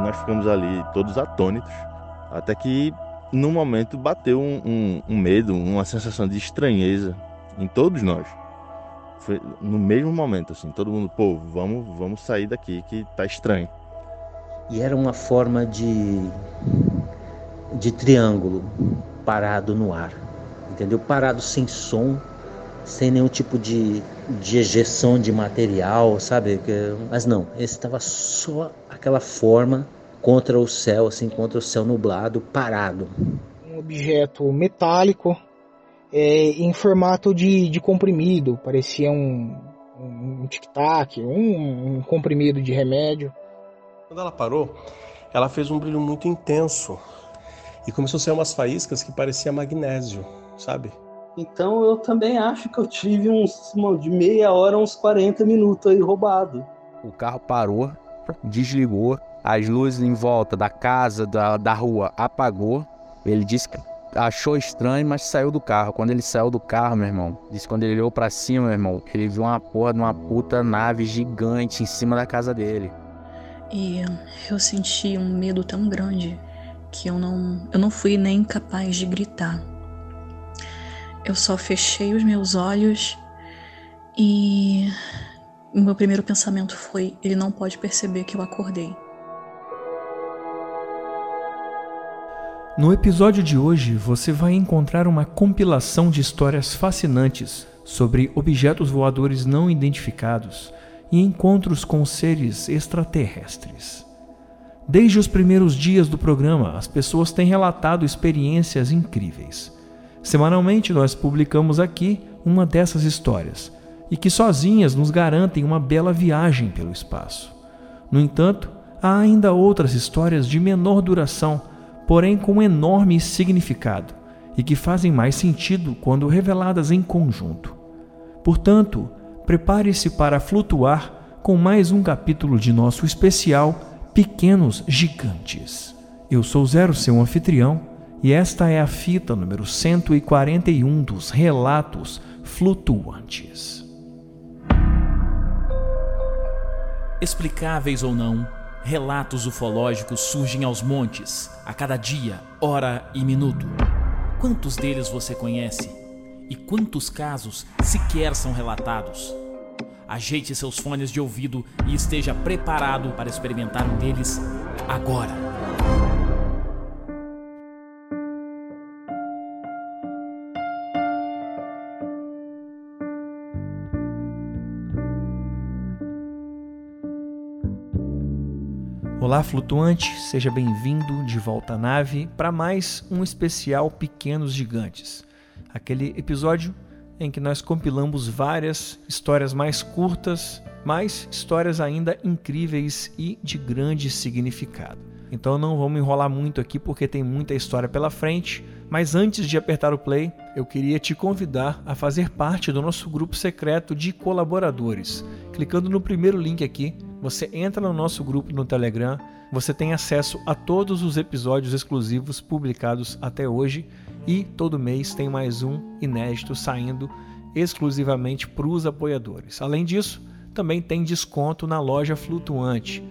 nós ficamos ali todos atônitos, até que no momento bateu um, um, um medo, uma sensação de estranheza em todos nós. Foi no mesmo momento, assim, todo mundo, pô, vamos, vamos sair daqui que tá estranho. E era uma forma de, de triângulo parado no ar, entendeu? Parado sem som, sem nenhum tipo de, de ejeção de material, sabe? Mas não, esse estava só aquela forma contra o céu, assim, contra o céu nublado, parado. Um objeto metálico é, em formato de, de comprimido, parecia um, um, tic-tac, um, um comprimido de remédio. Quando ela parou, ela fez um brilho muito intenso e começou a sair umas faíscas que parecia magnésio, sabe? Então eu também acho que eu tive uns de meia hora uns 40 minutos aí roubado. O carro parou, desligou, as luzes em volta da casa, da, da rua apagou. Ele disse que achou estranho, mas saiu do carro. Quando ele saiu do carro, meu irmão, disse que quando ele olhou para cima, meu irmão, ele viu uma porra de uma puta nave gigante em cima da casa dele. E eu senti um medo tão grande que eu não, eu não fui nem capaz de gritar. Eu só fechei os meus olhos e o meu primeiro pensamento foi: ele não pode perceber que eu acordei. No episódio de hoje, você vai encontrar uma compilação de histórias fascinantes sobre objetos voadores não identificados e encontros com seres extraterrestres. Desde os primeiros dias do programa, as pessoas têm relatado experiências incríveis. Semanalmente, nós publicamos aqui uma dessas histórias e que sozinhas nos garantem uma bela viagem pelo espaço. No entanto, há ainda outras histórias de menor duração, porém com enorme significado e que fazem mais sentido quando reveladas em conjunto. Portanto, prepare-se para flutuar com mais um capítulo de nosso especial Pequenos Gigantes. Eu sou Zero, seu anfitrião, e esta é a fita número 141 dos Relatos Flutuantes. Explicáveis ou não, relatos ufológicos surgem aos montes, a cada dia, hora e minuto. Quantos deles você conhece? E quantos casos sequer são relatados? Ajeite seus fones de ouvido e esteja preparado para experimentar um deles agora. Olá, flutuante, seja bem-vindo de volta à nave para mais um especial Pequenos Gigantes. Aquele episódio em que nós compilamos várias histórias mais curtas, mas histórias ainda incríveis e de grande significado. Então não vamos enrolar muito aqui porque tem muita história pela frente, mas antes de apertar o play, eu queria te convidar a fazer parte do nosso grupo secreto de colaboradores. Clicando no primeiro link aqui, você entra no nosso grupo no Telegram, você tem acesso a todos os episódios exclusivos publicados até hoje e todo mês tem mais um inédito saindo exclusivamente para os apoiadores. Além disso, também tem desconto na loja flutuante.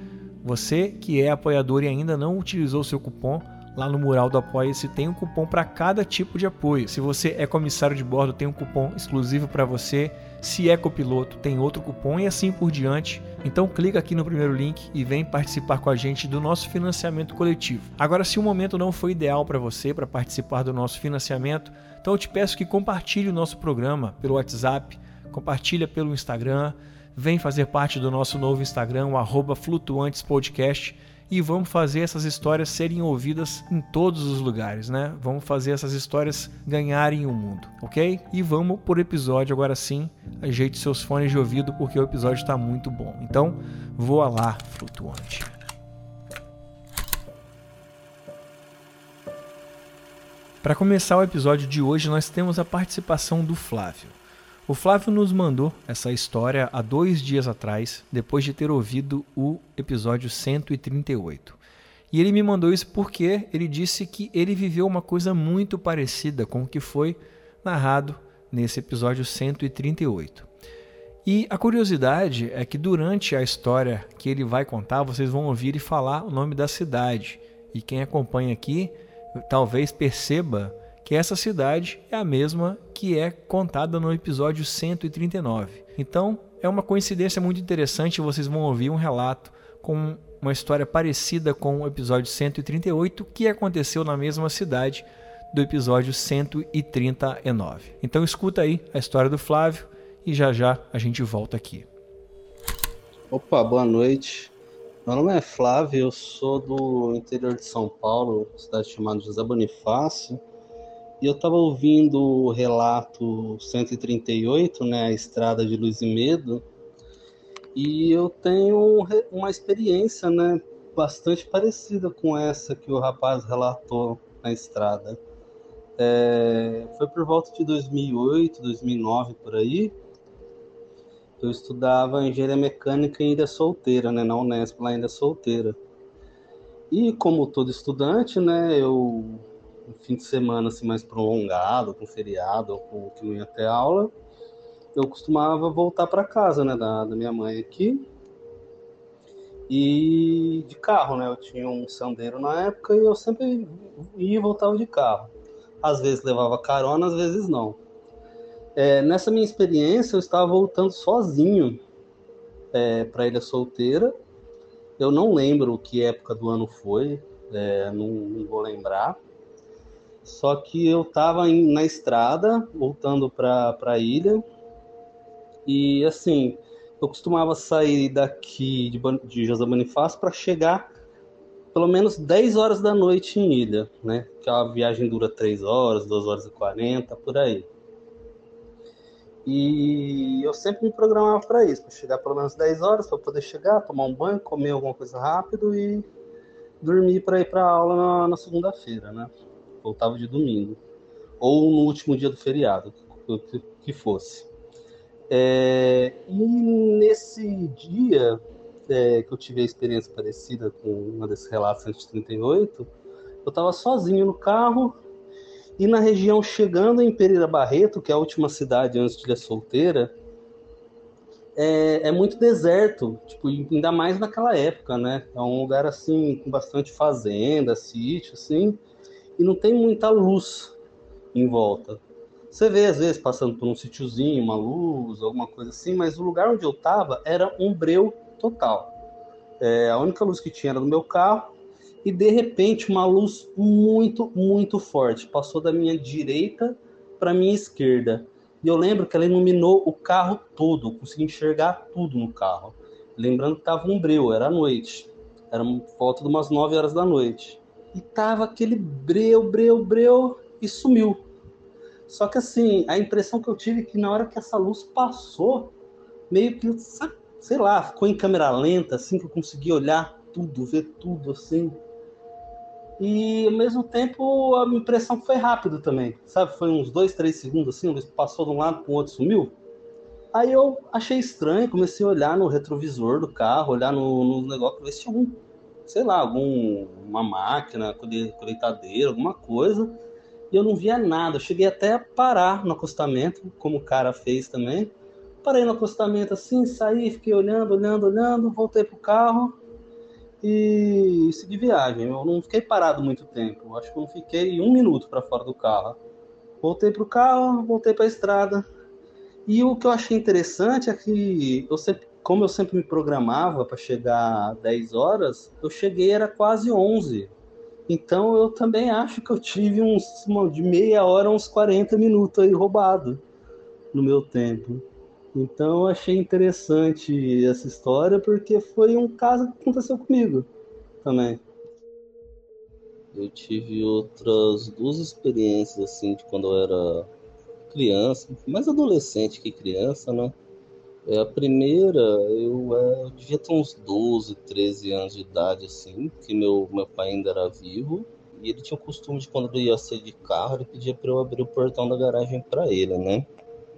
Você que é apoiador e ainda não utilizou seu cupom, lá no mural do Apoia-se tem um cupom para cada tipo de apoio. Se você é comissário de bordo, tem um cupom exclusivo para você. Se é copiloto, tem outro cupom e assim por diante. Então clica aqui no primeiro link e vem participar com a gente do nosso financiamento coletivo. Agora, se o momento não foi ideal para você para participar do nosso financiamento, então eu te peço que compartilhe o nosso programa pelo WhatsApp, compartilha pelo Instagram, vem fazer parte do nosso novo Instagram, o flutuantespodcast e vamos fazer essas histórias serem ouvidas em todos os lugares, né? Vamos fazer essas histórias ganharem o mundo, ok? E vamos por episódio agora sim. Ajeite seus fones de ouvido porque o episódio está muito bom. Então, voa lá, flutuante. Para começar o episódio de hoje, nós temos a participação do Flávio. O Flávio nos mandou essa história há dois dias atrás, depois de ter ouvido o episódio 138. E ele me mandou isso porque ele disse que ele viveu uma coisa muito parecida com o que foi narrado nesse episódio 138. E a curiosidade é que durante a história que ele vai contar, vocês vão ouvir ele falar o nome da cidade. E quem acompanha aqui talvez perceba que essa cidade é a mesma que é contada no episódio 139. Então, é uma coincidência muito interessante, vocês vão ouvir um relato com uma história parecida com o episódio 138 que aconteceu na mesma cidade do episódio 139. Então escuta aí a história do Flávio e já já a gente volta aqui. Opa, boa noite. Meu nome é Flávio, eu sou do interior de São Paulo, cidade chamada José Bonifácio. E eu estava ouvindo o relato 138, né, a Estrada de Luz e Medo, e eu tenho uma experiência, né, bastante parecida com essa que o rapaz relatou na estrada. É, foi por volta de 2008, 2009 por aí. Eu estudava engenharia mecânica Ilha Solteira, né, na Unesp, lá ainda Solteira. E como todo estudante, né, eu um fim de semana assim mais prolongado, com feriado ou com que não ia ter aula, eu costumava voltar para casa, né, da, da minha mãe aqui. E de carro, né? Eu tinha um sandeiro na época e eu sempre ia e voltava de carro. Às vezes levava carona, às vezes não. É, nessa minha experiência, eu estava voltando sozinho é, para Ilha Solteira. Eu não lembro que época do ano foi, é, não, não vou lembrar. Só que eu estava na estrada, voltando para a ilha, e assim, eu costumava sair daqui de, de José Bonifácio para chegar pelo menos 10 horas da noite em ilha, né? Que a viagem dura 3 horas, 2 horas e 40, por aí. E eu sempre me programava para isso, para chegar pelo menos 10 horas, para poder chegar, tomar um banho, comer alguma coisa rápido e dormir para ir para aula na, na segunda-feira, né? Voltava de domingo, ou no último dia do feriado, que, fosse. É, e nesse dia é, que eu tive a experiência parecida com uma desses relatos 138, eu estava sozinho no carro e na região chegando em Pereira Barreto, que é a última cidade antes de Ilha Solteira, é, é, muito deserto, tipo, ainda mais naquela época, né? É um lugar assim com bastante fazenda, sítio, assim e não tem muita luz em volta. Você vê, às vezes, passando por um sítiozinho, uma luz, alguma coisa assim, mas o lugar onde eu estava era um breu total. É, a única luz que tinha era no meu carro, e de repente uma luz muito, muito forte passou da minha direita para minha esquerda. E eu lembro que ela iluminou o carro todo, eu consegui enxergar tudo no carro. Lembrando que estava um breu, era noite, era volta de umas 9 horas da noite e tava aquele breu, breu, breu e sumiu. Só que assim, a impressão que eu tive é que na hora que essa luz passou, meio que, sei lá, ficou em câmera lenta, assim, que eu consegui olhar tudo, ver tudo, assim. E ao mesmo tempo a impressão foi rápido também, sabe? Foi uns dois, três segundos assim, passou de um lado para o outro sumiu. Aí eu achei estranho, comecei a olhar no retrovisor do carro, olhar no, no negócio, ver se tinha algum sei lá, alguma máquina, colheitadeira, alguma coisa, e eu não via nada. Eu cheguei até a parar no acostamento, como o cara fez também. Parei no acostamento assim, saí, fiquei olhando, olhando, olhando, voltei pro carro e segui viagem. Eu não fiquei parado muito tempo, acho que eu fiquei um minuto para fora do carro. Voltei pro carro, voltei para a estrada. E o que eu achei interessante é que eu sempre como eu sempre me programava para chegar 10 horas, eu cheguei era quase 11. Então eu também acho que eu tive uns de meia hora uns 40 minutos aí roubado no meu tempo. Então eu achei interessante essa história porque foi um caso que aconteceu comigo também. Eu tive outras duas experiências assim de quando eu era criança, mais adolescente que criança, né? É, a primeira, eu, é, eu devia ter uns 12, 13 anos de idade, assim, que meu, meu pai ainda era vivo. E ele tinha o costume de, quando ele ia sair de carro, ele pedia para eu abrir o portão da garagem para ele, né?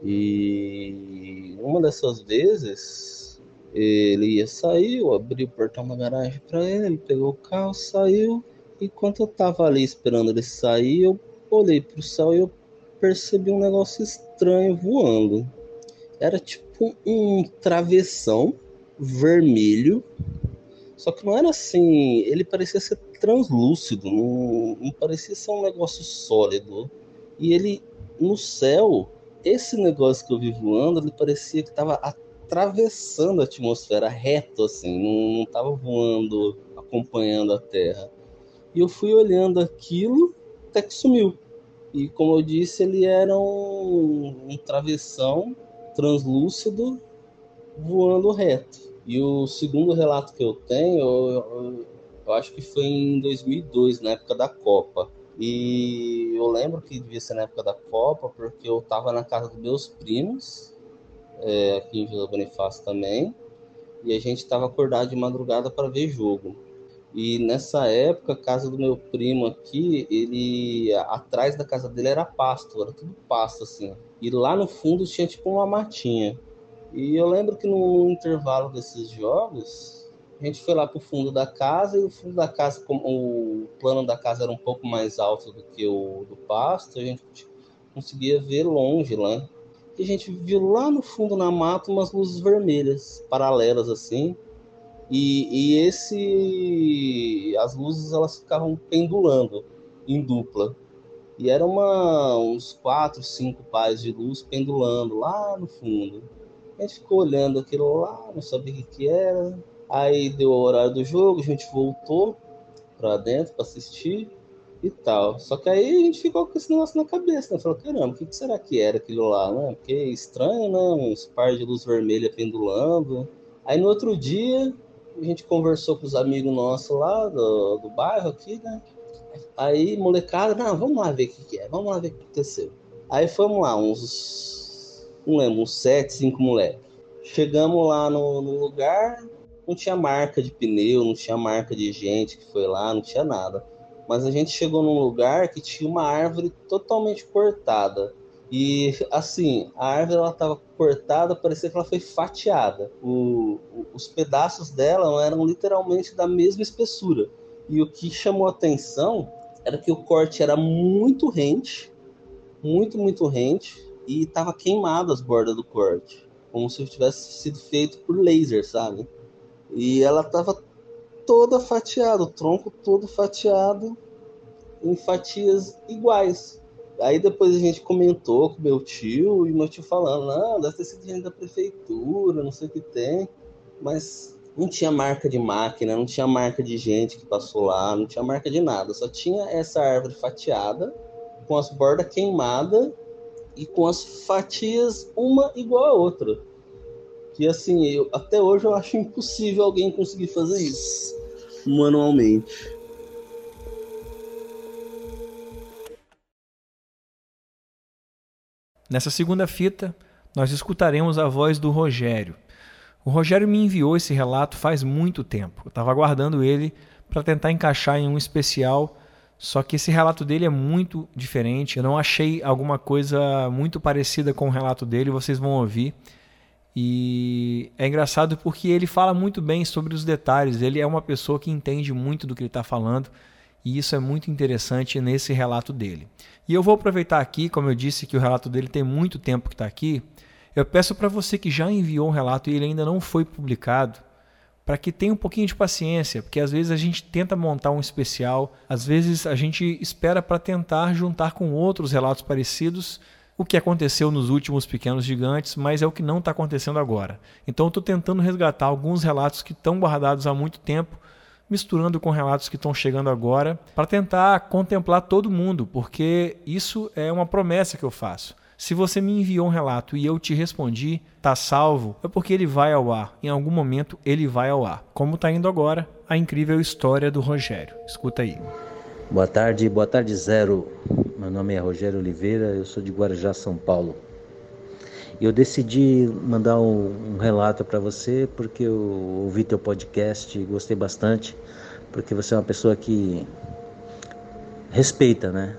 E uma dessas vezes, ele ia sair, eu abri o portão da garagem para ele, ele pegou o carro, saiu. Enquanto eu tava ali esperando ele sair, eu olhei pro céu e eu percebi um negócio estranho voando. Era tipo tipo um travessão vermelho, só que não era assim, ele parecia ser translúcido, não, não parecia ser um negócio sólido. E ele, no céu, esse negócio que eu vi voando, ele parecia que estava atravessando a atmosfera reto, assim, não estava voando, acompanhando a Terra. E eu fui olhando aquilo até que sumiu. E como eu disse, ele era um, um travessão translúcido voando reto. E o segundo relato que eu tenho, eu, eu, eu acho que foi em 2002, na época da Copa. E eu lembro que devia ser na época da Copa, porque eu estava na casa dos meus primos, é, aqui em Vila Bonifácio também, e a gente estava acordado de madrugada para ver jogo. E nessa época, a casa do meu primo aqui, ele atrás da casa dele era pasto, era tudo pasto assim. E lá no fundo tinha tipo uma matinha. E eu lembro que no intervalo desses jogos, a gente foi lá pro fundo da casa e o fundo da casa, como o plano da casa era um pouco mais alto do que o do pasto, a gente conseguia ver longe lá. E a gente viu lá no fundo na mata umas luzes vermelhas, paralelas assim. E, e esse as luzes elas ficavam pendulando em dupla. E era uma, uns quatro, cinco pais de luz pendulando lá no fundo. A gente ficou olhando aquilo lá, não sabia o que, que era. Aí deu o horário do jogo, a gente voltou para dentro para assistir e tal. Só que aí a gente ficou com esse negócio na cabeça, né? Falou, caramba, o que, que será que era aquilo lá, né? Porque é estranho, né? Uns par de luz vermelha pendulando. Aí no outro dia, a gente conversou com os amigos nossos lá do, do bairro aqui, né? Aí, molecada, não, vamos lá ver o que, que é, vamos lá ver o que aconteceu. Aí fomos lá, uns, não lembro, uns sete, cinco moleques. Chegamos lá no, no lugar, não tinha marca de pneu, não tinha marca de gente que foi lá, não tinha nada. Mas a gente chegou num lugar que tinha uma árvore totalmente cortada. E assim, a árvore ela estava cortada, parecia que ela foi fatiada. O, o, os pedaços dela eram literalmente da mesma espessura. E o que chamou atenção era que o corte era muito rente, muito, muito rente, e estava queimado as bordas do corte, como se tivesse sido feito por laser, sabe? E ela estava toda fatiada, o tronco todo fatiado em fatias iguais. Aí depois a gente comentou com meu tio, e meu tio falando, não, deve ter sido gente da prefeitura, não sei o que tem. Mas não tinha marca de máquina, não tinha marca de gente que passou lá, não tinha marca de nada. Só tinha essa árvore fatiada, com as bordas queimadas e com as fatias uma igual a outra. Que assim, eu, até hoje eu acho impossível alguém conseguir fazer isso manualmente. Nessa segunda fita, nós escutaremos a voz do Rogério. O Rogério me enviou esse relato faz muito tempo. Eu estava aguardando ele para tentar encaixar em um especial, só que esse relato dele é muito diferente. Eu não achei alguma coisa muito parecida com o relato dele, vocês vão ouvir. E é engraçado porque ele fala muito bem sobre os detalhes. Ele é uma pessoa que entende muito do que ele está falando e isso é muito interessante nesse relato dele. E eu vou aproveitar aqui, como eu disse que o relato dele tem muito tempo que está aqui, eu peço para você que já enviou um relato e ele ainda não foi publicado, para que tenha um pouquinho de paciência, porque às vezes a gente tenta montar um especial, às vezes a gente espera para tentar juntar com outros relatos parecidos o que aconteceu nos últimos Pequenos Gigantes, mas é o que não está acontecendo agora. Então estou tentando resgatar alguns relatos que estão guardados há muito tempo misturando com relatos que estão chegando agora, para tentar contemplar todo mundo, porque isso é uma promessa que eu faço. Se você me enviou um relato e eu te respondi, tá salvo, é porque ele vai ao ar. Em algum momento ele vai ao ar. Como está indo agora, a incrível história do Rogério. Escuta aí. Boa tarde, boa tarde Zero. Meu nome é Rogério Oliveira, eu sou de Guarujá, São Paulo. Eu decidi mandar um, um relato para você porque eu ouvi teu podcast e gostei bastante, porque você é uma pessoa que respeita, né?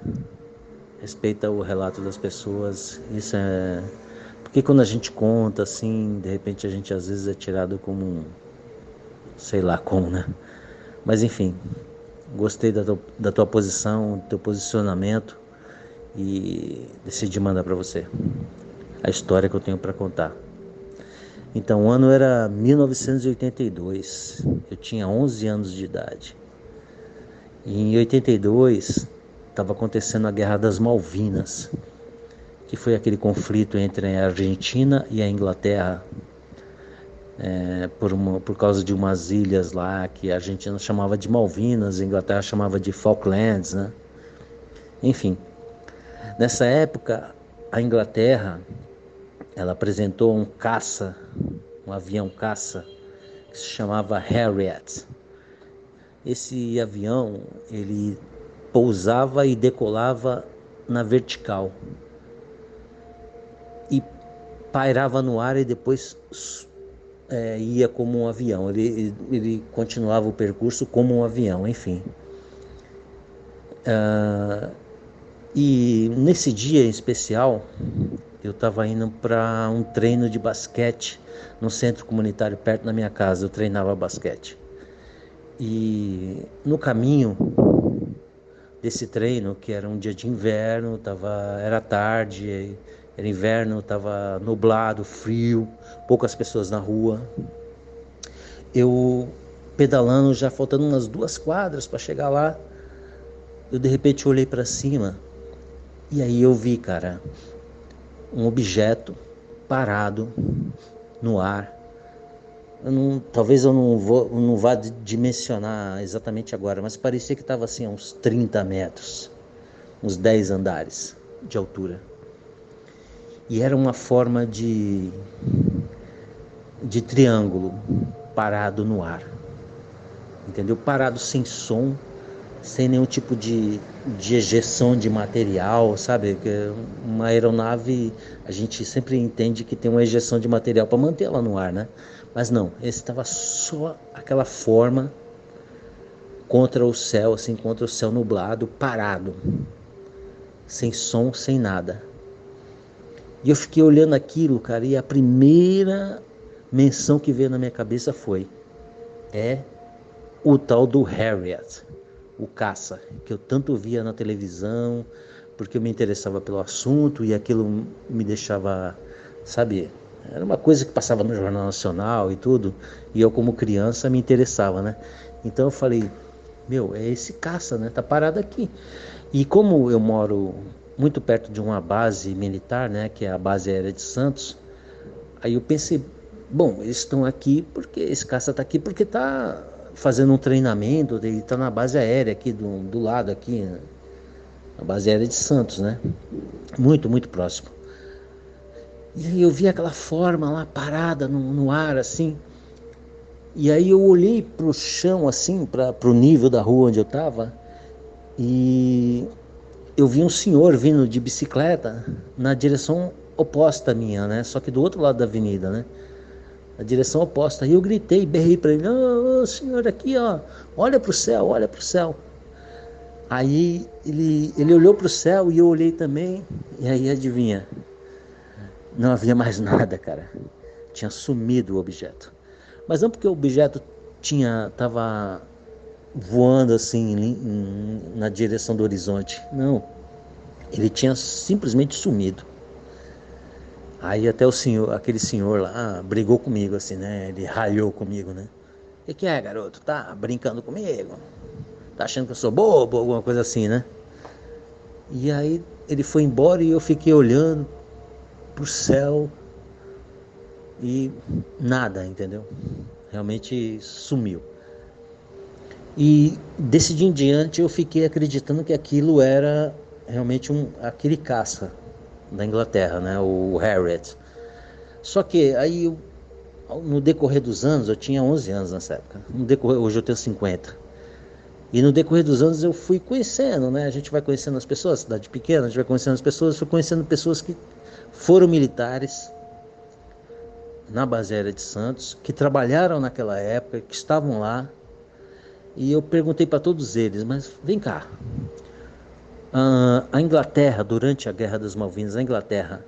Respeita o relato das pessoas. Isso é porque quando a gente conta assim, de repente a gente às vezes é tirado como um sei lá como, né? Mas enfim, gostei da tua, da tua posição, do teu posicionamento e decidi mandar para você a história que eu tenho para contar. Então, o ano era 1982. Eu tinha 11 anos de idade. E em 82 estava acontecendo a Guerra das Malvinas, que foi aquele conflito entre a Argentina e a Inglaterra é, por, uma, por causa de umas ilhas lá que a Argentina chamava de Malvinas, a Inglaterra chamava de Falklands, né? Enfim, nessa época a Inglaterra ela apresentou um caça, um avião caça que se chamava Harriet. Esse avião ele pousava e decolava na vertical e pairava no ar e depois é, ia como um avião. Ele, ele continuava o percurso como um avião, enfim. Uh, e nesse dia em especial, eu estava indo para um treino de basquete no centro comunitário perto da minha casa. Eu treinava basquete. E no caminho desse treino, que era um dia de inverno, tava, era tarde, era inverno, estava nublado, frio, poucas pessoas na rua. Eu pedalando, já faltando umas duas quadras para chegar lá, eu de repente olhei para cima e aí eu vi, cara, um objeto parado no ar. Eu não, talvez eu não, vou, não vá dimensionar exatamente agora, mas parecia que estava assim a uns 30 metros, uns 10 andares de altura. E era uma forma de, de triângulo parado no ar. Entendeu? Parado sem som, sem nenhum tipo de, de ejeção de material, sabe? Uma aeronave, a gente sempre entende que tem uma ejeção de material para manter ela no ar, né? Mas não, esse estava só aquela forma contra o céu, assim, contra o céu nublado, parado, sem som, sem nada. E eu fiquei olhando aquilo, cara, e a primeira menção que veio na minha cabeça foi: é o tal do Harriet o caça, que eu tanto via na televisão, porque eu me interessava pelo assunto e aquilo me deixava, sabe, era uma coisa que passava no Jornal Nacional e tudo, e eu como criança me interessava, né? Então eu falei, meu, é esse caça, né? Tá parado aqui. E como eu moro muito perto de uma base militar, né, que é a base aérea de Santos, aí eu pensei, bom, eles estão aqui porque esse caça está aqui porque está fazendo um treinamento, ele está na base aérea aqui do, do lado aqui, base aérea de Santos, né? Muito, muito próximo. E eu vi aquela forma lá parada no, no ar assim. E aí eu olhei para o chão assim, para o nível da rua onde eu estava, e eu vi um senhor vindo de bicicleta na direção oposta à minha, né? Só que do outro lado da avenida, né? na direção oposta. E eu gritei, berrei para ele: Ô oh, senhor, aqui, ó, olha para o céu, olha para o céu. Aí ele, ele olhou para o céu e eu olhei também, e aí adivinha? Não havia mais nada, cara. Tinha sumido o objeto. Mas não porque o objeto tinha estava voando assim em, na direção do horizonte. Não. Ele tinha simplesmente sumido. Aí até o senhor, aquele senhor lá brigou comigo, assim, né? Ele ralhou comigo, né? O que, que, é, garoto? Tá brincando comigo? Tá achando que eu sou bobo? Alguma coisa assim, né? E aí ele foi embora e eu fiquei olhando pro céu e nada, entendeu? Realmente sumiu. E desse dia em diante eu fiquei acreditando que aquilo era realmente um aquele caça da Inglaterra, né, o Harriet. Só que aí no decorrer dos anos, eu tinha 11 anos nessa época. No decorrer, hoje eu tenho 50. E no decorrer dos anos eu fui conhecendo, né? A gente vai conhecendo as pessoas, cidade pequena, a gente vai conhecendo as pessoas, fui conhecendo pessoas que foram militares na base aérea de Santos, que trabalharam naquela época, que estavam lá. E eu perguntei para todos eles, mas vem cá, Uh, a Inglaterra, durante a Guerra das Malvinas, a Inglaterra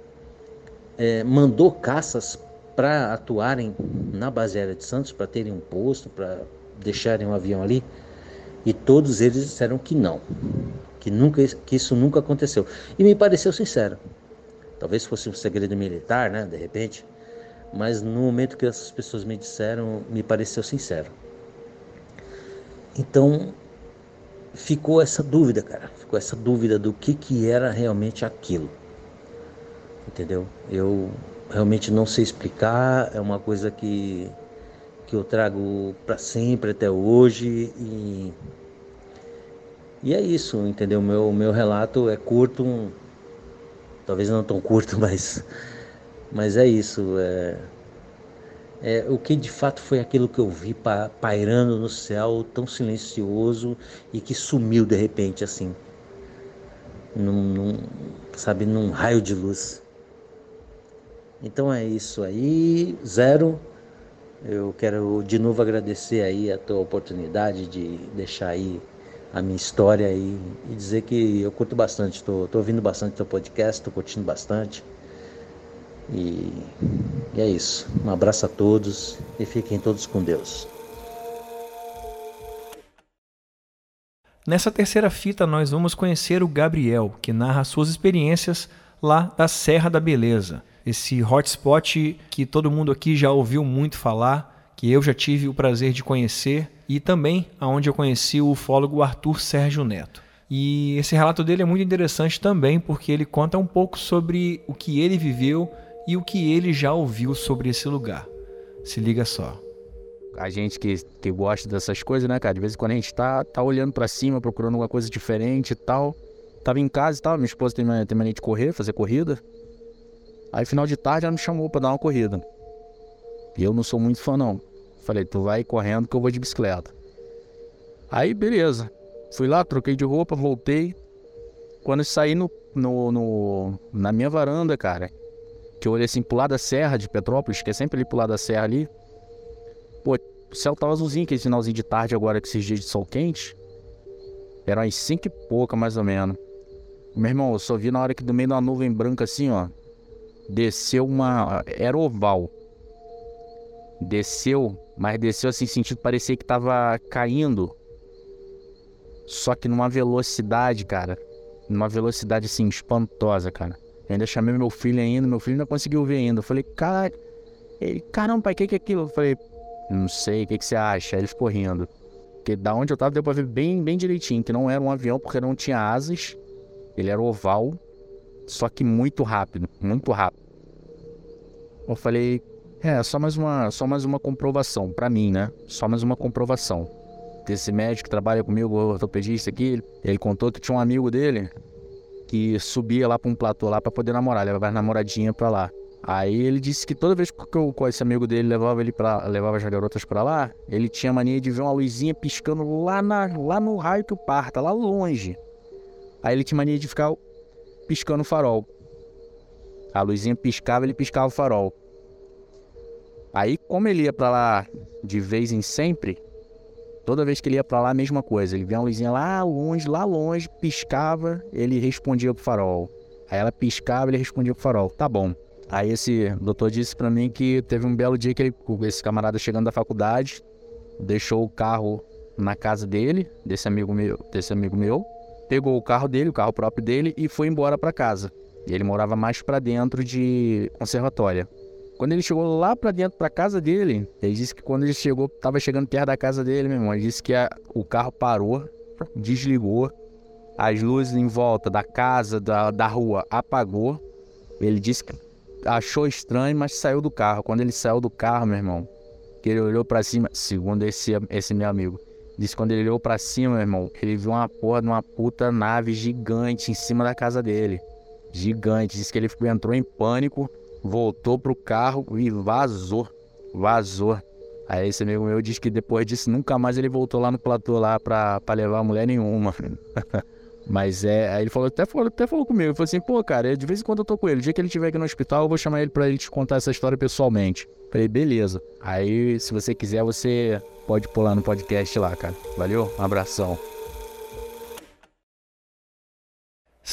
é, mandou caças para atuarem na base aérea de Santos, para terem um posto, para deixarem um avião ali, e todos eles disseram que não, que, nunca, que isso nunca aconteceu. E me pareceu sincero. Talvez fosse um segredo militar, né, de repente, mas no momento que essas pessoas me disseram, me pareceu sincero. Então, ficou essa dúvida, cara. Ficou essa dúvida do que, que era realmente aquilo. Entendeu? Eu realmente não sei explicar, é uma coisa que, que eu trago para sempre até hoje e, e é isso, entendeu? Meu, meu relato é curto, talvez não tão curto, mas, mas é isso. É, é, o que de fato foi aquilo que eu vi pa, pairando no céu, tão silencioso e que sumiu de repente assim, num, num, sabe, num raio de luz. Então é isso aí, zero. Eu quero de novo agradecer aí a tua oportunidade de deixar aí a minha história aí e dizer que eu curto bastante, estou ouvindo bastante teu podcast, estou curtindo bastante. E, e é isso. Um abraço a todos e fiquem todos com Deus. Nessa terceira fita, nós vamos conhecer o Gabriel, que narra suas experiências lá da Serra da Beleza, esse hotspot que todo mundo aqui já ouviu muito falar, que eu já tive o prazer de conhecer e também aonde eu conheci o ufólogo Arthur Sérgio Neto. E esse relato dele é muito interessante também porque ele conta um pouco sobre o que ele viveu e o que ele já ouviu sobre esse lugar. Se liga só. A gente que, que gosta dessas coisas, né, cara? De vez em quando a gente tá, tá olhando para cima, procurando alguma coisa diferente e tal. Tava em casa e tal, minha esposa tem, tem mania de correr, fazer corrida. Aí final de tarde ela me chamou para dar uma corrida. E eu não sou muito fã não. Falei, tu vai correndo que eu vou de bicicleta. Aí beleza. Fui lá, troquei de roupa, voltei. Quando eu saí no, no, no, na minha varanda, cara, que eu olhei assim pro lado da serra de Petrópolis, que é sempre ali pro lado da serra ali. Pô, o céu tava azulzinho, aquele finalzinho de tarde agora, com esses dias de sol quente. Era umas cinco e pouca, mais ou menos. Meu irmão, eu só vi na hora que do meio de uma nuvem branca assim, ó. Desceu uma. Era oval. Desceu, mas desceu assim, sentido parecia que tava caindo. Só que numa velocidade, cara. Numa velocidade assim, espantosa, cara. Eu ainda chamei meu filho ainda, meu filho não conseguiu ver ainda. Eu falei, cara, ele, caramba, pai, o que, que é aquilo? Eu falei, não sei, o que, que você acha? Aí ele ficou rindo. Porque da onde eu tava deu pra ver bem, bem direitinho, que não era um avião porque não tinha asas. Ele era oval, só que muito rápido, muito rápido. Eu falei, é, só mais uma, só mais uma comprovação, para mim, né? Só mais uma comprovação. Desse médico que trabalha comigo, o ortopedista aqui, ele, contou que tinha um amigo dele que subia lá para um platô lá para poder namorar, levava as namoradinha para lá. Aí ele disse que toda vez que eu, esse amigo dele levava ele para levava as garotas para lá, ele tinha mania de ver uma luzinha piscando lá na lá no raio que o parta, lá longe. Aí ele tinha mania de ficar piscando o farol. A luzinha piscava, ele piscava o farol. Aí como ele ia para lá de vez em sempre, Toda vez que ele ia para lá, a mesma coisa. Ele via uma luzinha lá longe, lá longe, piscava, ele respondia pro farol. Aí ela piscava, ele respondia pro farol. Tá bom. Aí esse doutor disse para mim que teve um belo dia que ele, esse camarada chegando da faculdade, deixou o carro na casa dele, desse amigo meu, desse amigo meu, pegou o carro dele, o carro próprio dele e foi embora para casa. E ele morava mais para dentro de conservatória. Quando ele chegou lá para dentro para casa dele, ele disse que quando ele chegou, tava chegando perto da casa dele, meu irmão, ele disse que a, o carro parou, desligou, as luzes em volta da casa, da, da rua apagou. Ele disse que achou estranho, mas saiu do carro. Quando ele saiu do carro, meu irmão, que ele olhou para cima, segundo esse, esse meu amigo, disse que quando ele olhou para cima, meu irmão, ele viu uma porra de uma puta nave gigante em cima da casa dele. Gigante. Disse que ele entrou em pânico voltou pro carro e vazou. Vazou. Aí esse amigo meu disse que depois disso nunca mais ele voltou lá no platô lá pra, pra levar mulher nenhuma. Mas é, aí ele falou, até falou, até falou comigo, ele falou assim, pô, cara, de vez em quando eu tô com ele, o dia que ele estiver aqui no hospital, eu vou chamar ele pra ele te contar essa história pessoalmente. Falei, beleza. Aí, se você quiser, você pode pular no podcast lá, cara. Valeu? Um abração.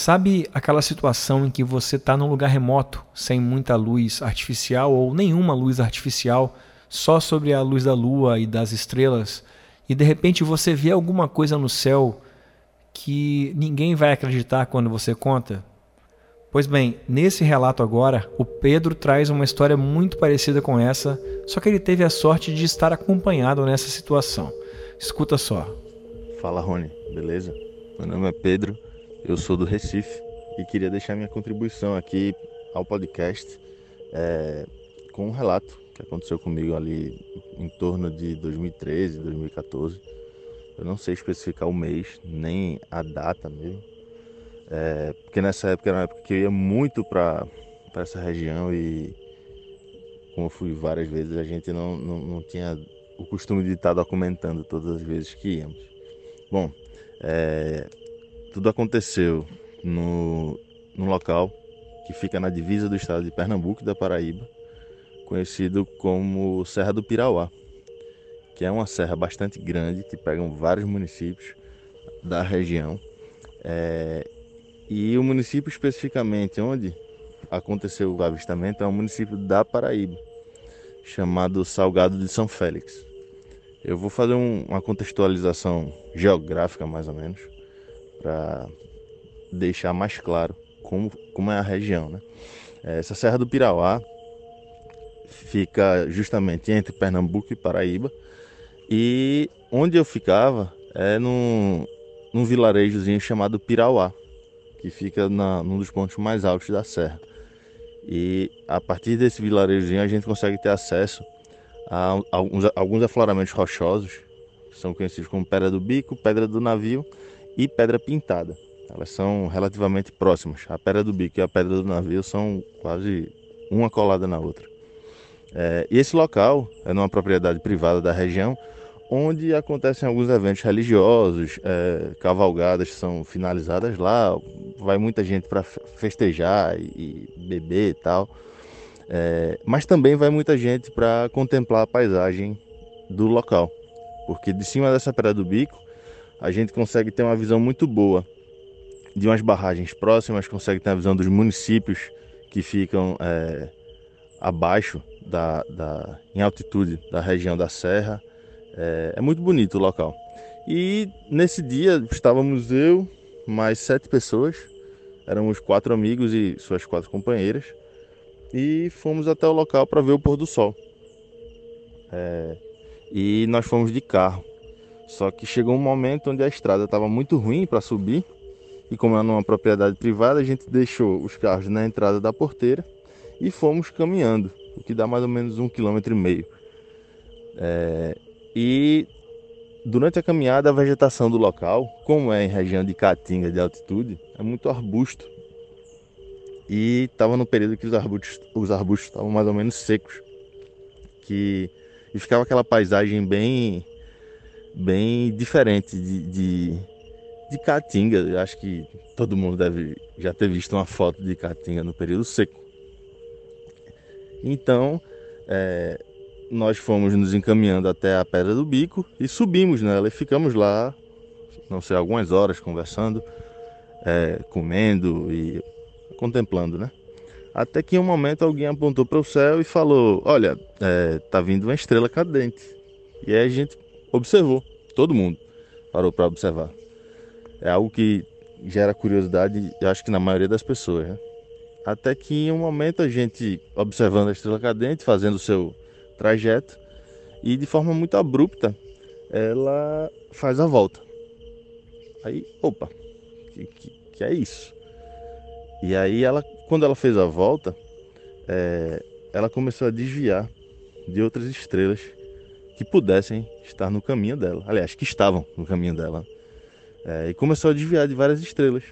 Sabe aquela situação em que você está num lugar remoto, sem muita luz artificial ou nenhuma luz artificial, só sobre a luz da lua e das estrelas, e de repente você vê alguma coisa no céu que ninguém vai acreditar quando você conta? Pois bem, nesse relato agora, o Pedro traz uma história muito parecida com essa, só que ele teve a sorte de estar acompanhado nessa situação. Escuta só. Fala, Rony, beleza? Meu nome é Pedro, eu sou do Recife e queria deixar minha contribuição aqui ao podcast é, com um relato que aconteceu comigo ali em torno de 2013, 2014. Eu não sei especificar o mês, nem a data mesmo, é, porque nessa época era uma época que eu ia muito para essa região e como eu fui várias vezes, a gente não, não, não, tinha o costume de estar documentando todas as vezes que íamos. Bom, é, tudo aconteceu no, no local que fica na divisa do estado de Pernambuco e da Paraíba, conhecido como Serra do Pirauá, que é uma serra bastante grande que pegam vários municípios da região. É, e o município especificamente onde aconteceu o avistamento é um município da Paraíba, chamado Salgado de São Félix. Eu vou fazer um, uma contextualização geográfica mais ou menos para deixar mais claro como, como é a região. Né? Essa Serra do Pirauá fica justamente entre Pernambuco e Paraíba e onde eu ficava é num, num vilarejozinho chamado Pirauá que fica na, num dos pontos mais altos da serra. E a partir desse vilarejozinho a gente consegue ter acesso a alguns, alguns afloramentos rochosos, que são conhecidos como Pedra do Bico, Pedra do Navio e Pedra Pintada. Elas são relativamente próximas. A Pedra do Bico e a Pedra do Navio são quase uma colada na outra. É, e esse local é numa propriedade privada da região onde acontecem alguns eventos religiosos, é, cavalgadas são finalizadas lá, vai muita gente para festejar e, e, beber e tal, é, mas também vai muita gente para contemplar a paisagem do local, porque de cima dessa Pedra do Bico a gente consegue ter uma visão muito boa de umas barragens próximas, consegue ter a visão dos municípios que ficam é, abaixo da, da, em altitude da região da serra é, é muito bonito o local. E nesse dia estávamos eu, mais sete pessoas, éramos quatro amigos e suas quatro companheiras, e fomos até o local para ver o pôr do sol. É, e nós fomos de carro. Só que chegou um momento onde a estrada estava muito ruim para subir, e como é numa propriedade privada, a gente deixou os carros na entrada da porteira e fomos caminhando, o que dá mais ou menos um quilômetro e meio. É, e durante a caminhada, a vegetação do local, como é em região de caatinga de altitude, é muito arbusto. E estava no período que os arbustos, os arbustos estavam mais ou menos secos. Que, e ficava aquela paisagem bem, bem diferente de, de, de caatinga. Eu acho que todo mundo deve já ter visto uma foto de caatinga no período seco. Então, é, nós fomos nos encaminhando até a Pedra do Bico e subimos nela e ficamos lá, não sei, algumas horas conversando, é, comendo e contemplando, né? Até que em um momento alguém apontou para o céu e falou: Olha, é, tá vindo uma estrela cadente. E aí a gente observou, todo mundo parou para observar. É algo que gera curiosidade, acho que na maioria das pessoas, né? Até que em um momento a gente observando a estrela cadente, fazendo o seu trajeto e de forma muito abrupta ela faz a volta. Aí, opa, que, que, que é isso? E aí ela, quando ela fez a volta, é, ela começou a desviar de outras estrelas que pudessem estar no caminho dela. Aliás, que estavam no caminho dela. É, e começou a desviar de várias estrelas.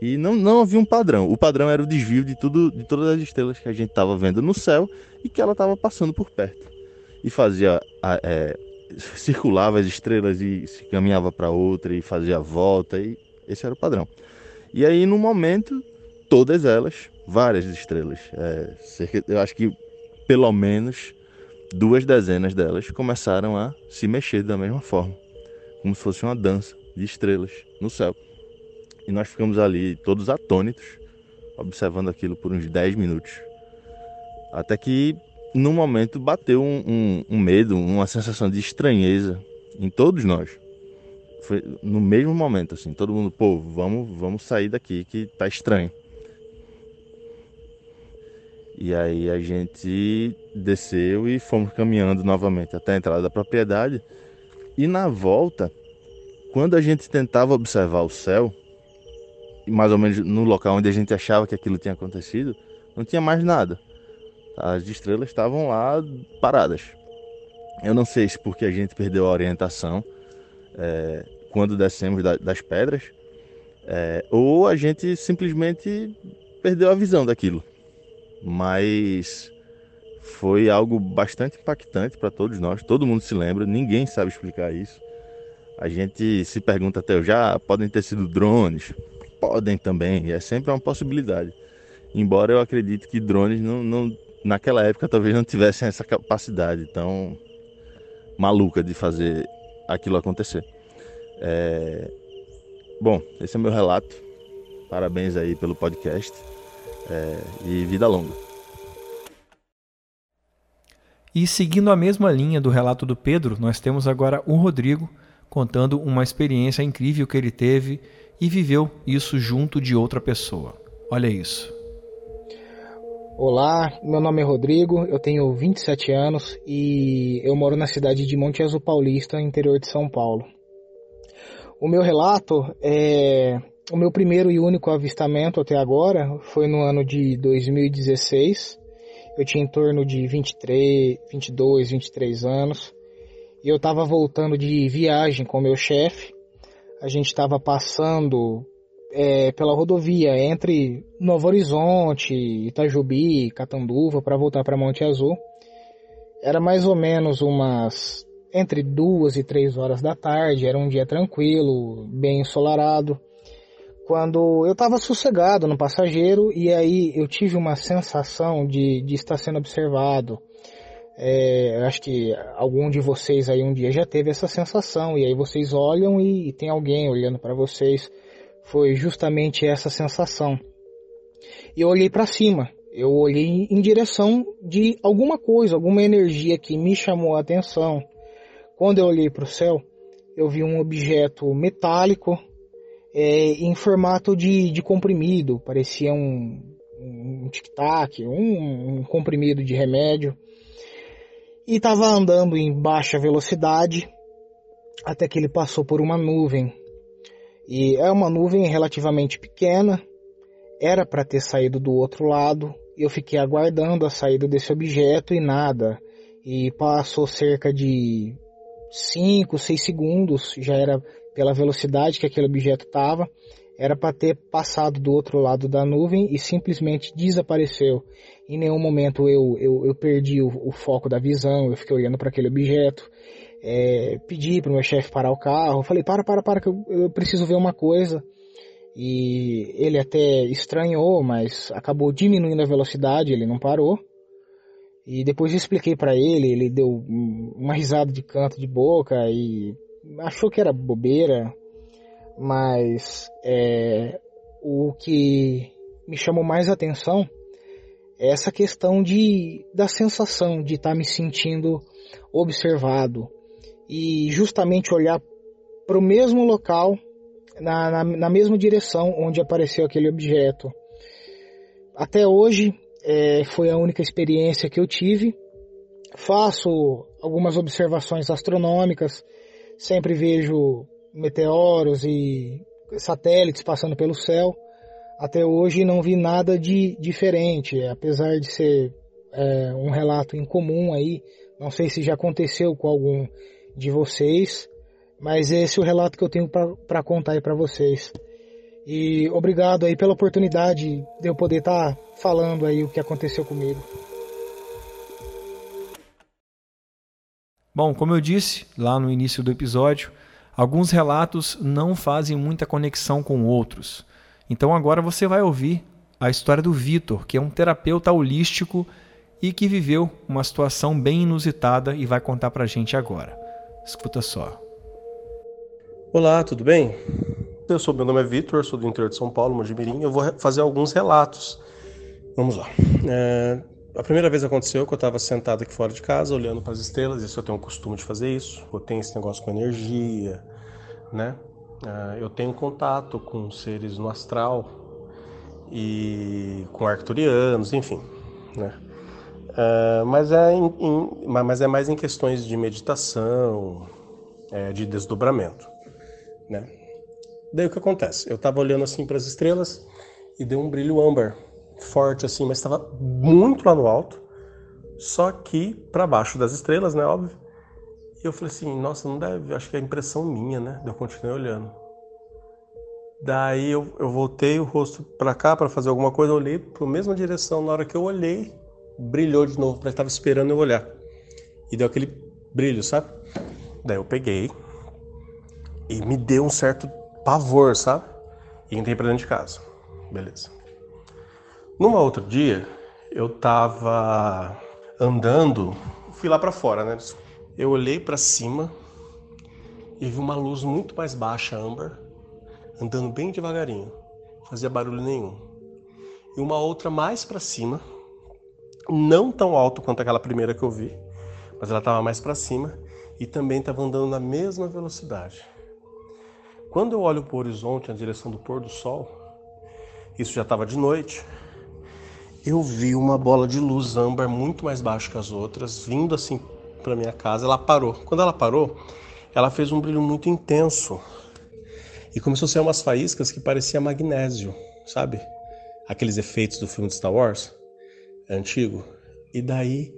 E não, não havia um padrão. O padrão era o desvio de tudo, de todas as estrelas que a gente estava vendo no céu e que ela estava passando por perto. E fazia. É, circulava as estrelas e se caminhava para outra e fazia a volta. E esse era o padrão. E aí, no momento, todas elas, várias estrelas, é, cerca, eu acho que pelo menos duas dezenas delas começaram a se mexer da mesma forma, como se fosse uma dança de estrelas no céu. E nós ficamos ali todos atônitos, observando aquilo por uns 10 minutos. Até que, no momento, bateu um, um, um medo, uma sensação de estranheza em todos nós. Foi no mesmo momento, assim, todo mundo, pô, vamos, vamos sair daqui que tá estranho. E aí a gente desceu e fomos caminhando novamente até a entrada da propriedade. E na volta, quando a gente tentava observar o céu, mais ou menos no local onde a gente achava que aquilo tinha acontecido, não tinha mais nada. As estrelas estavam lá paradas. Eu não sei se porque a gente perdeu a orientação é, quando descemos da, das pedras, é, ou a gente simplesmente perdeu a visão daquilo mas foi algo bastante impactante para todos nós. Todo mundo se lembra, ninguém sabe explicar isso. A gente se pergunta até já podem ter sido drones, podem também, é sempre uma possibilidade. Embora eu acredite que drones não, não naquela época talvez não tivessem essa capacidade tão maluca de fazer aquilo acontecer. É... Bom, esse é meu relato. Parabéns aí pelo podcast é, e vida longa. E seguindo a mesma linha do relato do Pedro, nós temos agora o Rodrigo contando uma experiência incrível que ele teve e viveu isso junto de outra pessoa. Olha isso. Olá, meu nome é Rodrigo, eu tenho 27 anos e eu moro na cidade de Monte Azul Paulista, interior de São Paulo. O meu relato é o meu primeiro e único avistamento até agora foi no ano de 2016. Eu tinha em torno de 23, 22, 23 anos. E eu estava voltando de viagem com meu chefe. A gente estava passando é, pela rodovia entre Novo Horizonte, Itajubi, Catanduva para voltar para Monte Azul. Era mais ou menos umas entre duas e três horas da tarde. Era um dia tranquilo, bem ensolarado quando eu estava sossegado no passageiro e aí eu tive uma sensação de, de estar sendo observado. É, acho que algum de vocês aí um dia já teve essa sensação e aí vocês olham e, e tem alguém olhando para vocês. Foi justamente essa sensação. E eu olhei para cima. Eu olhei em direção de alguma coisa, alguma energia que me chamou a atenção. Quando eu olhei para o céu, eu vi um objeto metálico é, em formato de, de comprimido, parecia um, um tic-tac, um, um comprimido de remédio. E estava andando em baixa velocidade até que ele passou por uma nuvem. E é uma nuvem relativamente pequena, era para ter saído do outro lado. Eu fiquei aguardando a saída desse objeto e nada. E passou cerca de 5, 6 segundos, já era pela velocidade que aquele objeto estava, era para ter passado do outro lado da nuvem e simplesmente desapareceu. Em nenhum momento eu, eu, eu perdi o, o, foco da visão, eu fiquei olhando para aquele objeto. É, pedi para o meu chefe parar o carro, falei: para, para, para, que eu, eu preciso ver uma coisa. E ele até estranhou, mas acabou diminuindo a velocidade, ele não parou. E depois eu expliquei para ele, ele deu uma risada de canto de boca e achou que era bobeira, mas é, o que me chamou mais atenção é essa questão de, da sensação de estar tá me sentindo observado e justamente olhar para o mesmo local, na, na, na, mesma direção onde apareceu aquele objeto. Até hoje é, foi a única experiência que eu tive. Faço algumas observações astronômicas Sempre vejo meteoros e satélites passando pelo céu. Até hoje não vi nada de diferente, apesar de ser é, um relato incomum aí. Não sei se já aconteceu com algum de vocês, mas esse é o relato que eu tenho para contar aí para vocês. E obrigado aí pela oportunidade de eu poder estar tá falando aí o que aconteceu comigo. Bom, como eu disse lá no início do episódio, alguns relatos não fazem muita conexão com outros. Então agora você vai ouvir a história do Vitor, que é um terapeuta holístico e que viveu uma situação bem inusitada e vai contar pra gente agora. Escuta só. Olá, tudo bem? Eu sou, meu nome é Vitor, sou do interior de São Paulo, Mojimirim. Eu vou fazer alguns relatos. Vamos lá. É, a primeira vez aconteceu que eu estava sentado aqui fora de casa, olhando para as estrelas. Isso eu tenho o costume de fazer isso. Eu tenho esse negócio com energia, né? Uh, eu tenho contato com seres no astral e com arcturianos, enfim. né? Uh, mas, é em, em, mas é mais em questões de meditação, é, de desdobramento, né? Daí o que acontece? Eu estava olhando assim para as estrelas e deu um brilho âmbar forte assim, mas estava muito lá no alto, só que para baixo das estrelas, né, óbvio. E eu falei assim, nossa, não deve, acho que é impressão minha, né? Eu continuei olhando. Daí eu, eu voltei o rosto para cá para fazer alguma coisa, olhei para a mesma direção. Na hora que eu olhei, brilhou de novo, estava esperando eu olhar. E deu aquele brilho, sabe? Daí eu peguei e me deu um certo pavor, sabe? E entrei para dentro de casa. Beleza. Numa outro dia, eu tava andando, fui lá para fora, né? Eu olhei para cima e vi uma luz muito mais baixa, âmbar, andando bem devagarinho, fazia barulho nenhum. E uma outra mais para cima, não tão alto quanto aquela primeira que eu vi, mas ela estava mais para cima e também estava andando na mesma velocidade. Quando eu olho para o horizonte, na direção do pôr do sol, isso já estava de noite, eu vi uma bola de luz âmbar muito mais baixa que as outras, vindo assim para minha casa. Ela parou. Quando ela parou, ela fez um brilho muito intenso e começou a sair umas faíscas que parecia magnésio, sabe? Aqueles efeitos do filme de Star Wars antigo. E daí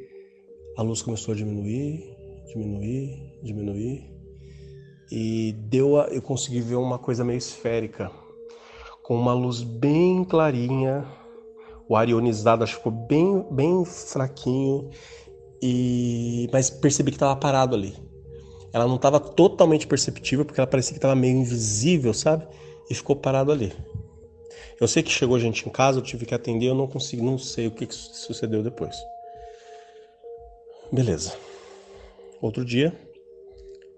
a luz começou a diminuir, diminuir, diminuir. E deu a, eu consegui ver uma coisa meio esférica, com uma luz bem clarinha. O ar ionizado acho que ficou bem, bem fraquinho, e mas percebi que estava parado ali. Ela não estava totalmente perceptível, porque ela parecia que estava meio invisível, sabe? E ficou parado ali. Eu sei que chegou gente em casa, eu tive que atender, eu não consegui, não sei o que, que sucedeu depois. Beleza. Outro dia,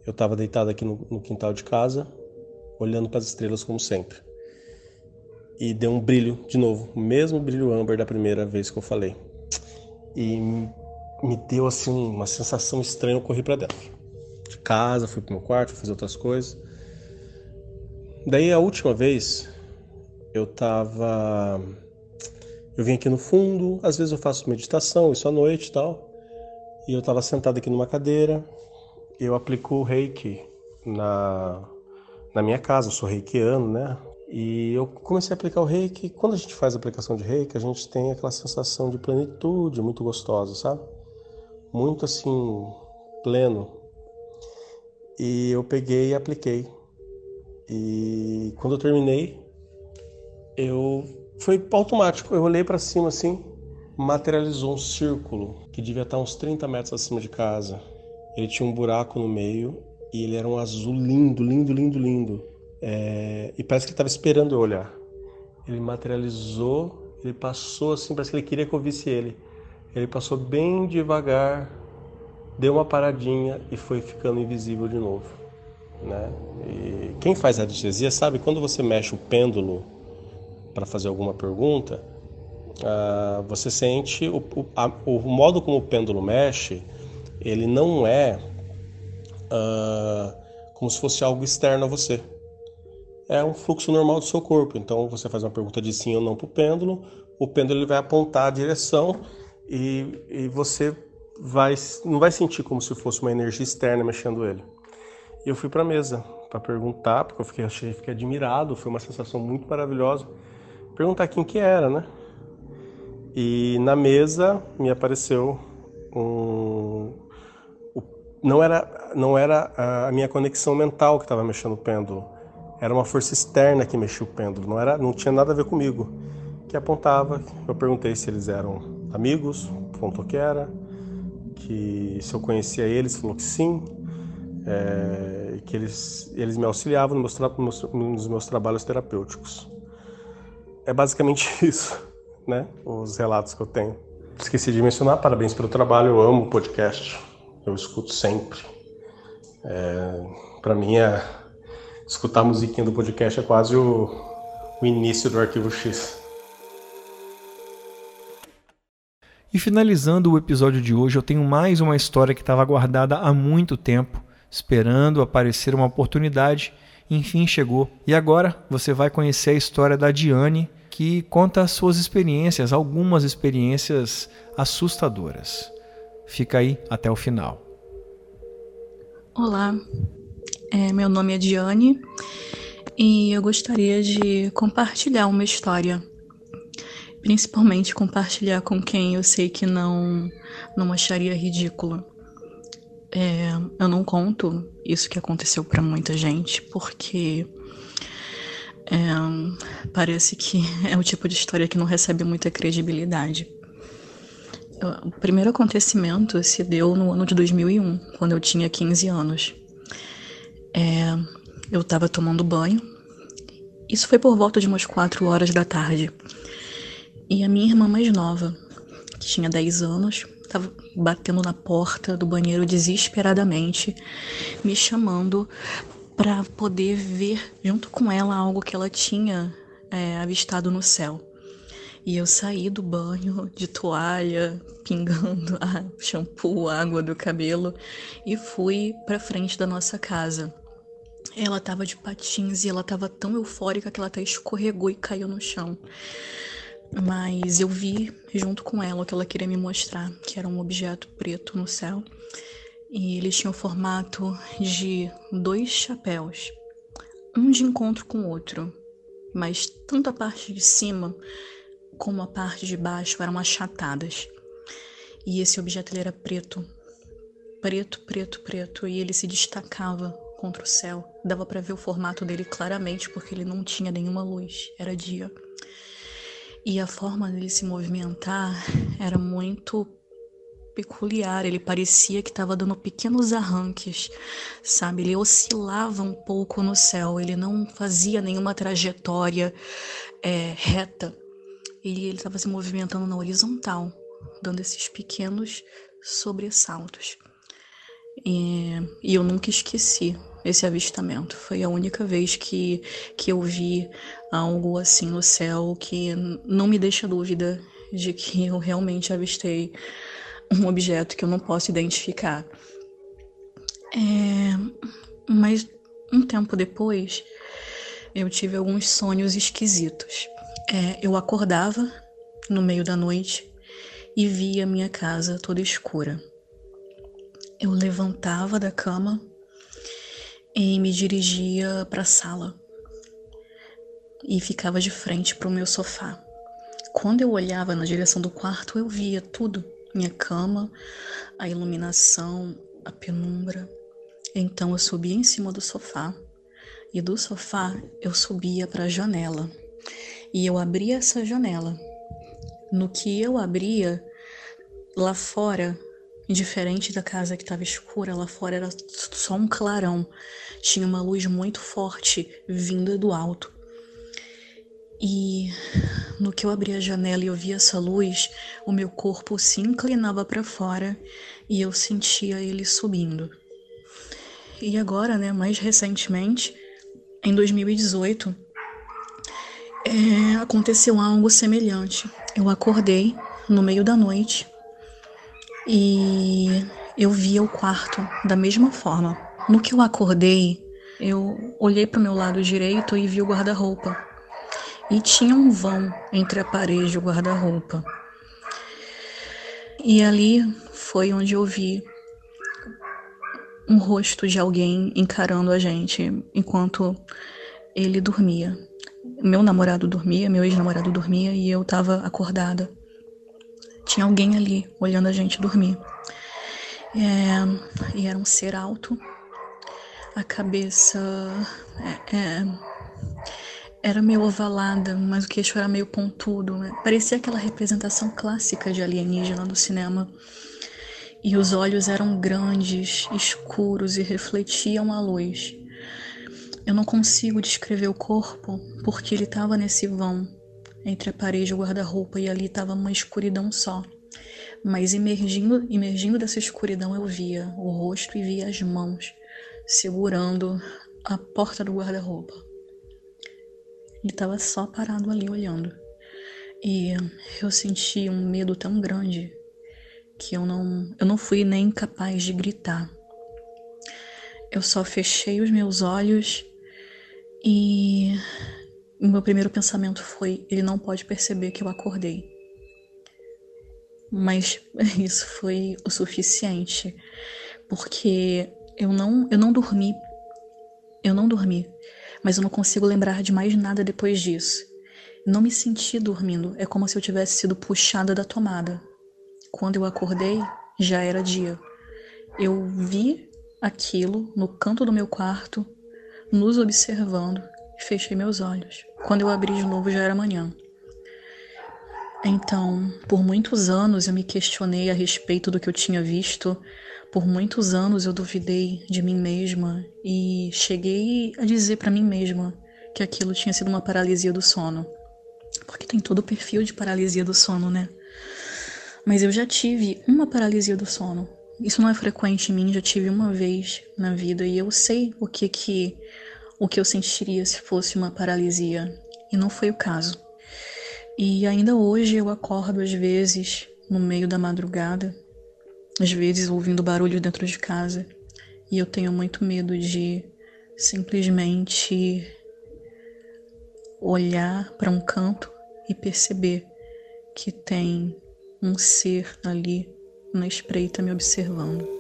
eu estava deitado aqui no, no quintal de casa, olhando para as estrelas como sempre. E deu um brilho de novo, o mesmo brilho âmbar da primeira vez que eu falei. E me deu assim uma sensação estranha, eu corri para dentro de casa, fui pro meu quarto, fui fazer outras coisas. Daí a última vez eu tava. Eu vim aqui no fundo, às vezes eu faço meditação, isso à noite e tal. E eu tava sentado aqui numa cadeira, eu aplico o reiki na, na minha casa, eu sou reikiano, né? E eu comecei a aplicar o reiki. Quando a gente faz a aplicação de reiki, a gente tem aquela sensação de plenitude muito gostosa, sabe? Muito assim, pleno. E eu peguei e apliquei. E quando eu terminei, eu foi automático. Eu olhei para cima assim, materializou um círculo que devia estar uns 30 metros acima de casa. Ele tinha um buraco no meio e ele era um azul lindo, lindo, lindo, lindo. É... e parece que ele estava esperando eu olhar. Ele materializou, ele passou assim, parece que ele queria que eu visse ele. Ele passou bem devagar, deu uma paradinha e foi ficando invisível de novo. Né? E quem faz radiestesia sabe quando você mexe o pêndulo para fazer alguma pergunta, uh, você sente o, o, a, o, modo como o pêndulo mexe, ele não é uh, como se fosse algo externo a você. É um fluxo normal do seu corpo. Então você faz uma pergunta de sim ou não para o pêndulo, o pêndulo ele vai apontar a direção e, e você vai, não vai sentir como se fosse uma energia externa mexendo ele. E eu fui para a mesa para perguntar, porque eu fiquei, achei, fiquei admirado, foi uma sensação muito maravilhosa perguntar quem que era, né? E na mesa me apareceu um não era não era a minha conexão mental que estava mexendo o pêndulo. Era uma força externa que mexia o pêndulo, não era não tinha nada a ver comigo. Que apontava, eu perguntei se eles eram amigos, apontou que era, que se eu conhecia eles, falou que sim, é, que eles, eles me auxiliavam nos meus, nos meus trabalhos terapêuticos é basicamente isso, né? Os relatos que eu tenho. Esqueci de mencionar, parabéns pelo trabalho, eu amo podcast, eu escuto sempre. É, para mim, é, escutar a musiquinha do podcast é quase o, o início do Arquivo X. E finalizando o episódio de hoje, eu tenho mais uma história que estava guardada há muito tempo, esperando aparecer uma oportunidade. Enfim, chegou. E agora você vai conhecer a história da Diane, que conta as suas experiências, algumas experiências assustadoras. Fica aí até o final. Olá, é, meu nome é Diane e eu gostaria de compartilhar uma história. Principalmente compartilhar com quem eu sei que não, não acharia ridículo. É, eu não conto isso que aconteceu para muita gente porque é, parece que é o tipo de história que não recebe muita credibilidade. O primeiro acontecimento se deu no ano de 2001, quando eu tinha 15 anos. É, eu estava tomando banho. Isso foi por volta de umas 4 horas da tarde. E a minha irmã mais nova, que tinha 10 anos, estava batendo na porta do banheiro desesperadamente, me chamando para poder ver junto com ela algo que ela tinha é, avistado no céu. E eu saí do banho de toalha, pingando a shampoo, água do cabelo e fui para frente da nossa casa. Ela tava de patins e ela tava tão eufórica que ela até escorregou e caiu no chão. Mas eu vi junto com ela o que ela queria me mostrar, que era um objeto preto no céu. E ele tinha o formato de dois chapéus, um de encontro com o outro, mas tanto a parte de cima como a parte de baixo eram achatadas. E esse objeto ele era preto. Preto, preto, preto. E ele se destacava contra o céu. Dava para ver o formato dele claramente porque ele não tinha nenhuma luz. Era dia. E a forma dele se movimentar era muito peculiar. Ele parecia que estava dando pequenos arranques, sabe? Ele oscilava um pouco no céu. Ele não fazia nenhuma trajetória é, reta ele estava se movimentando na horizontal, dando esses pequenos sobressaltos. E, e, eu nunca esqueci esse avistamento. Foi a única vez que, que eu vi algo assim no céu que não me deixa dúvida de que eu realmente avistei um objeto que eu não posso identificar. É, mas um tempo depois, eu tive alguns sonhos esquisitos. É, eu acordava no meio da noite e via minha casa toda escura. Eu levantava da cama e me dirigia para a sala e ficava de frente para o meu sofá. Quando eu olhava na direção do quarto, eu via tudo: minha cama, a iluminação, a penumbra. Então eu subia em cima do sofá e do sofá eu subia para a janela e eu abria essa janela. No que eu abria, lá fora, diferente da casa que estava escura, lá fora era só um clarão. Tinha uma luz muito forte vinda do alto. E no que eu abria a janela e eu via essa luz, o meu corpo se inclinava para fora e eu sentia ele subindo. E agora, né, mais recentemente, em 2018, é, aconteceu algo semelhante. Eu acordei no meio da noite e eu via o quarto da mesma forma. No que eu acordei, eu olhei para o meu lado direito e vi o guarda-roupa. E tinha um vão entre a parede e o guarda-roupa. E ali foi onde eu vi um rosto de alguém encarando a gente enquanto ele dormia. Meu namorado dormia, meu ex-namorado dormia e eu tava acordada. Tinha alguém ali olhando a gente dormir. É, e era um ser alto. A cabeça é, é, era meio ovalada, mas o queixo era meio pontudo. Né? Parecia aquela representação clássica de alienígena do cinema. E os olhos eram grandes, escuros e refletiam a luz. Eu não consigo descrever o corpo porque ele estava nesse vão entre a parede e o guarda-roupa e ali estava uma escuridão só. Mas emergindo, emergindo dessa escuridão eu via o rosto e via as mãos segurando a porta do guarda-roupa. Ele estava só parado ali olhando. E eu senti um medo tão grande que eu não, eu não fui nem capaz de gritar. Eu só fechei os meus olhos e o meu primeiro pensamento foi: ele não pode perceber que eu acordei. Mas isso foi o suficiente, porque eu não, eu não dormi. Eu não dormi, mas eu não consigo lembrar de mais nada depois disso. Não me senti dormindo, é como se eu tivesse sido puxada da tomada. Quando eu acordei, já era dia. Eu vi aquilo no canto do meu quarto, nos observando, fechei meus olhos. Quando eu abri de novo, já era manhã. Então, por muitos anos eu me questionei a respeito do que eu tinha visto, por muitos anos eu duvidei de mim mesma e cheguei a dizer para mim mesma que aquilo tinha sido uma paralisia do sono. Porque tem todo o perfil de paralisia do sono, né? Mas eu já tive uma paralisia do sono. Isso não é frequente em mim, já tive uma vez na vida e eu sei o que que o que eu sentiria se fosse uma paralisia, e não foi o caso. E ainda hoje eu acordo às vezes no meio da madrugada, às vezes ouvindo barulho dentro de casa, e eu tenho muito medo de simplesmente olhar para um canto e perceber que tem um ser ali na espreita me observando.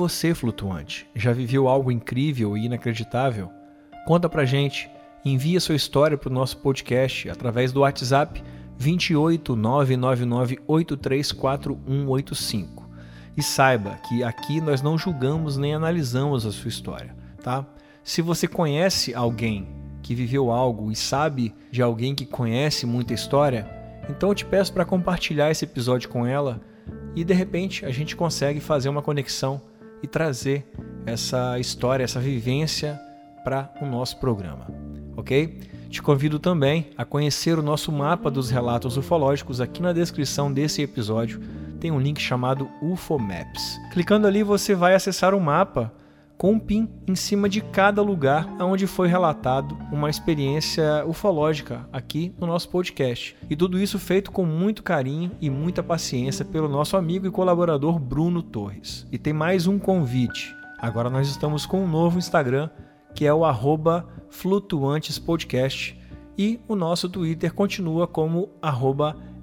Você, flutuante, já viveu algo incrível e inacreditável? Conta pra gente, envia sua história para o nosso podcast através do WhatsApp 28999834185. E saiba que aqui nós não julgamos nem analisamos a sua história, tá? Se você conhece alguém que viveu algo e sabe de alguém que conhece muita história, então eu te peço para compartilhar esse episódio com ela e de repente a gente consegue fazer uma conexão e trazer essa história, essa vivência para o nosso programa, ok? Te convido também a conhecer o nosso mapa dos relatos ufológicos aqui na descrição desse episódio. Tem um link chamado UFO Maps. Clicando ali você vai acessar o mapa com um pin em cima de cada lugar onde foi relatado uma experiência ufológica aqui no nosso podcast. E tudo isso feito com muito carinho e muita paciência pelo nosso amigo e colaborador Bruno Torres. E tem mais um convite. Agora nós estamos com um novo Instagram que é o flutuantespodcast e o nosso Twitter continua como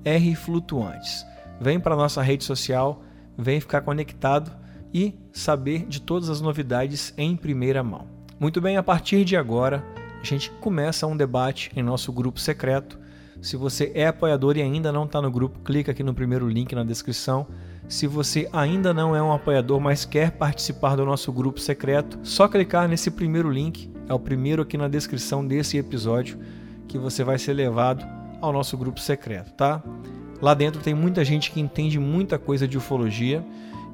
rflutuantes. Vem para nossa rede social, vem ficar conectado e saber de todas as novidades em primeira mão. Muito bem, a partir de agora, a gente começa um debate em nosso grupo secreto. Se você é apoiador e ainda não está no grupo, clica aqui no primeiro link na descrição. Se você ainda não é um apoiador, mas quer participar do nosso grupo secreto, só clicar nesse primeiro link, é o primeiro aqui na descrição desse episódio, que você vai ser levado ao nosso grupo secreto, tá? Lá dentro tem muita gente que entende muita coisa de ufologia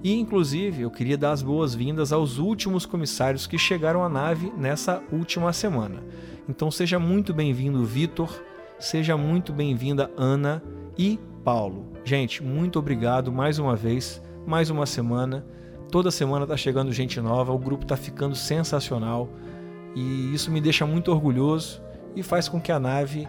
e inclusive eu queria dar as boas-vindas aos últimos comissários que chegaram à nave nessa última semana. Então seja muito bem-vindo, Vitor, seja muito bem-vinda, Ana e Paulo. Gente, muito obrigado mais uma vez, mais uma semana. Toda semana tá chegando gente nova, o grupo tá ficando sensacional e isso me deixa muito orgulhoso e faz com que a nave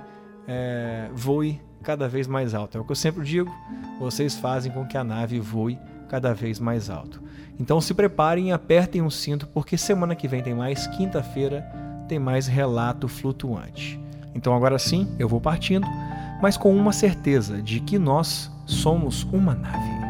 é, voe cada vez mais alto. É o que eu sempre digo, vocês fazem com que a nave voe cada vez mais alto. Então se preparem e apertem o cinto, porque semana que vem tem mais, quinta-feira tem mais relato flutuante. Então agora sim, eu vou partindo, mas com uma certeza de que nós somos uma nave.